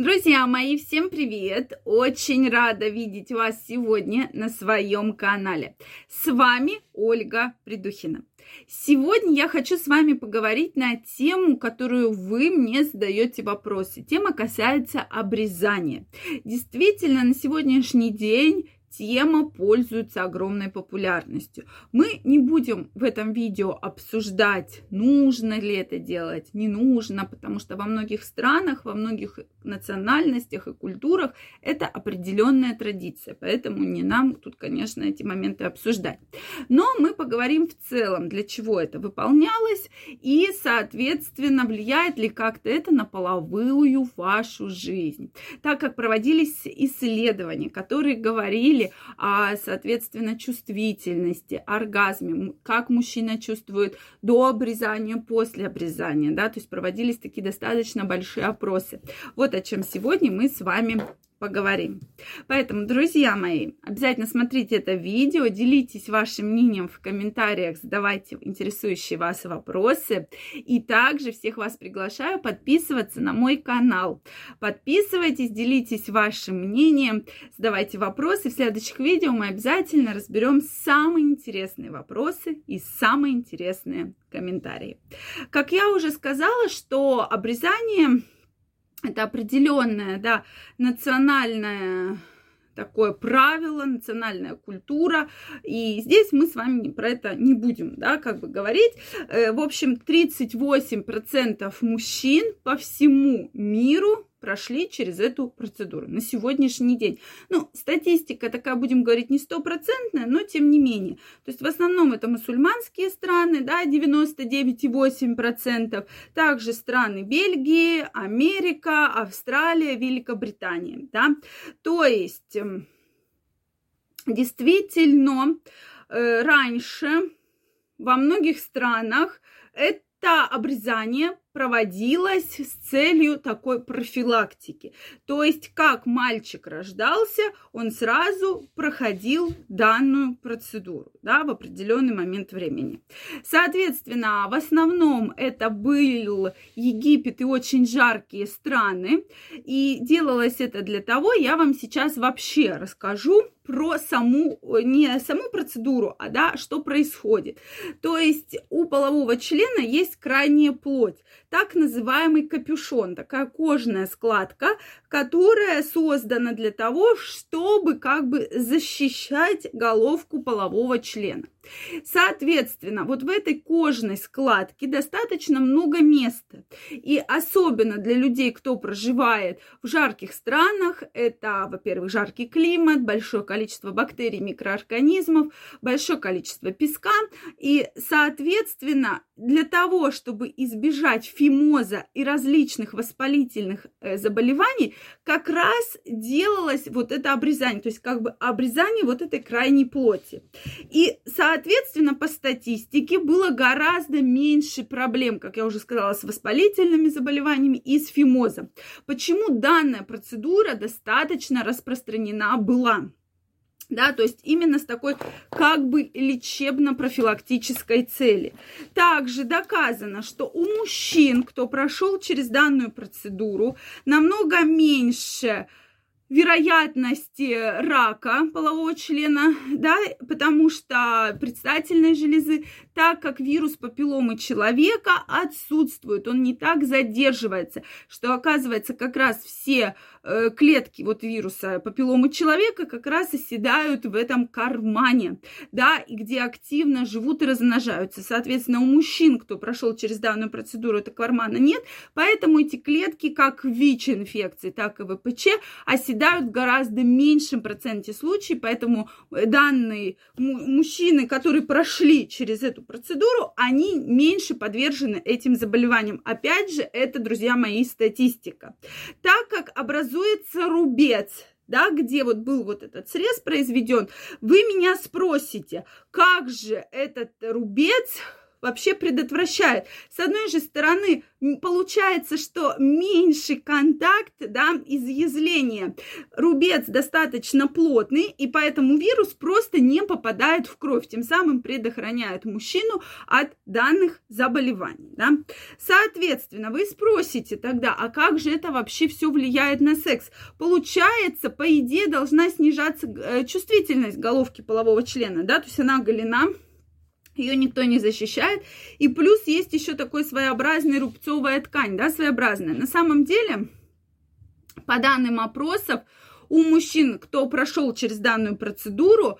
Друзья мои, всем привет! Очень рада видеть вас сегодня на своем канале. С вами Ольга Придухина. Сегодня я хочу с вами поговорить на тему, которую вы мне задаете вопросы. Тема касается обрезания. Действительно, на сегодняшний день тема пользуется огромной популярностью. Мы не будем в этом видео обсуждать, нужно ли это делать, не нужно, потому что во многих странах, во многих национальностях и культурах это определенная традиция, поэтому не нам тут, конечно, эти моменты обсуждать. Но мы поговорим в целом, для чего это выполнялось и, соответственно, влияет ли как-то это на половую вашу жизнь. Так как проводились исследования, которые говорили, говорили о, соответственно, чувствительности, оргазме, как мужчина чувствует до обрезания, после обрезания, да, то есть проводились такие достаточно большие опросы. Вот о чем сегодня мы с вами поговорим. Поэтому, друзья мои, обязательно смотрите это видео, делитесь вашим мнением в комментариях, задавайте интересующие вас вопросы. И также всех вас приглашаю подписываться на мой канал. Подписывайтесь, делитесь вашим мнением, задавайте вопросы. В следующих видео мы обязательно разберем самые интересные вопросы и самые интересные комментарии. Как я уже сказала, что обрезание это определенное, да, национальное такое правило, национальная культура. И здесь мы с вами про это не будем, да, как бы говорить. Э, в общем, 38% мужчин по всему миру прошли через эту процедуру на сегодняшний день. Ну, статистика такая, будем говорить, не стопроцентная, но тем не менее. То есть в основном это мусульманские страны, да, 99,8%. Также страны Бельгии, Америка, Австралия, Великобритания, да. То есть эм, действительно э, раньше во многих странах это обрезание проводилась с целью такой профилактики. То есть, как мальчик рождался, он сразу проходил данную процедуру да, в определенный момент времени. Соответственно, в основном это был Египет и очень жаркие страны. И делалось это для того, я вам сейчас вообще расскажу про саму, не саму процедуру, а да, что происходит. То есть у полового члена есть крайняя плоть так называемый капюшон, такая кожная складка, которая создана для того, чтобы как бы защищать головку полового члена. Соответственно, вот в этой кожной складке достаточно много места. И особенно для людей, кто проживает в жарких странах, это, во-первых, жаркий климат, большое количество бактерий, микроорганизмов, большое количество песка. И, соответственно, для того, чтобы избежать фимоза и различных воспалительных э, заболеваний, как раз делалось вот это обрезание, то есть как бы обрезание вот этой крайней плоти. И, соответственно, по статистике было гораздо меньше проблем, как я уже сказала, с воспалительными заболеваниями и с фимозом. Почему данная процедура достаточно распространена была? да, то есть именно с такой как бы лечебно-профилактической цели. Также доказано, что у мужчин, кто прошел через данную процедуру, намного меньше вероятности рака полового члена, да, потому что предстательной железы, так как вирус папилломы человека отсутствует, он не так задерживается, что оказывается как раз все э, клетки вот вируса папилломы человека как раз оседают в этом кармане, да, и где активно живут и размножаются. Соответственно, у мужчин, кто прошел через данную процедуру, этого кармана нет, поэтому эти клетки, как ВИЧ-инфекции, так и ВПЧ, оседают съедают в гораздо меньшем проценте случаев, поэтому э, данные мужчины, которые прошли через эту процедуру, они меньше подвержены этим заболеваниям. Опять же, это, друзья мои, статистика. Так как образуется рубец, да, где вот был вот этот срез произведен, вы меня спросите, как же этот рубец вообще предотвращает. С одной же стороны, получается, что меньше контакт, да, изъязвления. Рубец достаточно плотный, и поэтому вирус просто не попадает в кровь, тем самым предохраняет мужчину от данных заболеваний, да. Соответственно, вы спросите тогда, а как же это вообще все влияет на секс? Получается, по идее, должна снижаться э, чувствительность головки полового члена, да, то есть она голена, ее никто не защищает. И плюс есть еще такой своеобразный рубцовая ткань, да, своеобразная. На самом деле, по данным опросов, у мужчин, кто прошел через данную процедуру,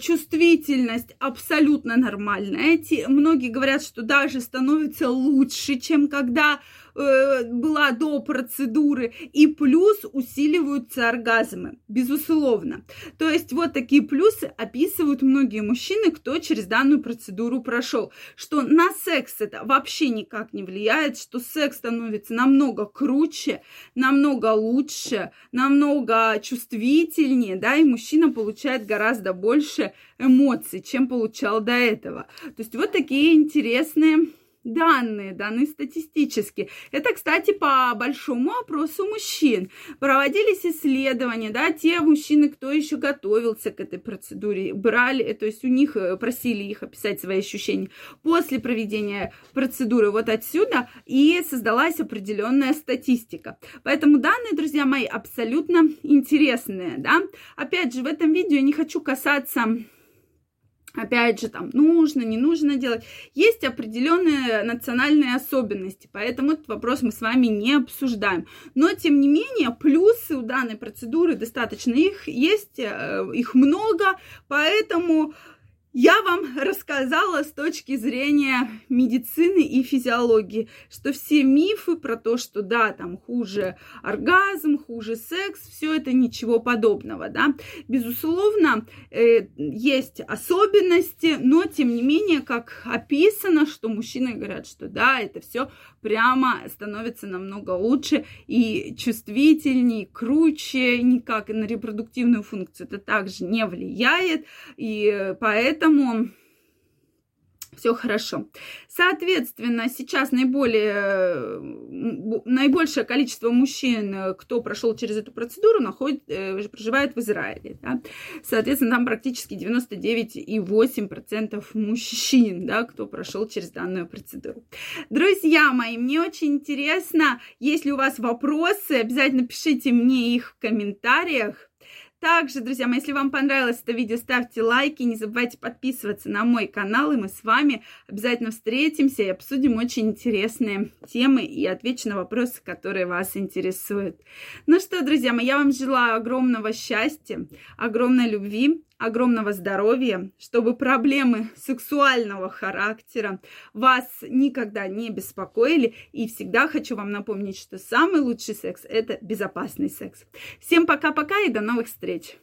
чувствительность абсолютно нормальная. Эти, многие говорят, что даже становится лучше, чем когда э, была до процедуры, и плюс усиливаются оргазмы, безусловно. То есть вот такие плюсы описывают многие мужчины, кто через данную процедуру прошел, что на секс это вообще никак не влияет, что секс становится намного круче, намного лучше, намного чувствительнее, да, и мужчина получает гораздо больше эмоций, чем получал до этого. То есть вот такие интересные данные, данные статистически. Это, кстати, по большому опросу мужчин. Проводились исследования, да, те мужчины, кто еще готовился к этой процедуре, брали, то есть у них э, просили их описать свои ощущения после проведения процедуры вот отсюда, и создалась определенная статистика. Поэтому данные, друзья мои, абсолютно интересные, да. Опять же, в этом видео я не хочу касаться Опять же, там нужно, не нужно делать. Есть определенные национальные особенности, поэтому этот вопрос мы с вами не обсуждаем. Но, тем не менее, плюсы у данной процедуры достаточно. Их есть, э, их много, поэтому я вам рассказала с точки зрения медицины и физиологии, что все мифы про то, что да, там хуже оргазм, хуже секс, все это ничего подобного, да. Безусловно, э, есть особенности, но тем не менее, как описано, что мужчины говорят, что да, это все прямо становится намного лучше и чувствительнее, круче, никак на репродуктивную функцию это также не влияет, и поэтому все хорошо. Соответственно, сейчас наиболее, наибольшее количество мужчин, кто прошел через эту процедуру, находит, э, проживает в Израиле. Да? Соответственно, там практически 99,8% мужчин, да, кто прошел через данную процедуру. Друзья мои, мне очень интересно, если у вас вопросы, обязательно пишите мне их в комментариях. Также, друзья мои, если вам понравилось это видео, ставьте лайки, не забывайте подписываться на мой канал, и мы с вами обязательно встретимся и обсудим очень интересные темы и отвечу на вопросы, которые вас интересуют. Ну что, друзья мои, я вам желаю огромного счастья, огромной любви, огромного здоровья, чтобы проблемы сексуального характера вас никогда не беспокоили. И всегда хочу вам напомнить, что самый лучший секс – это безопасный секс. Всем пока-пока и до новых встреч!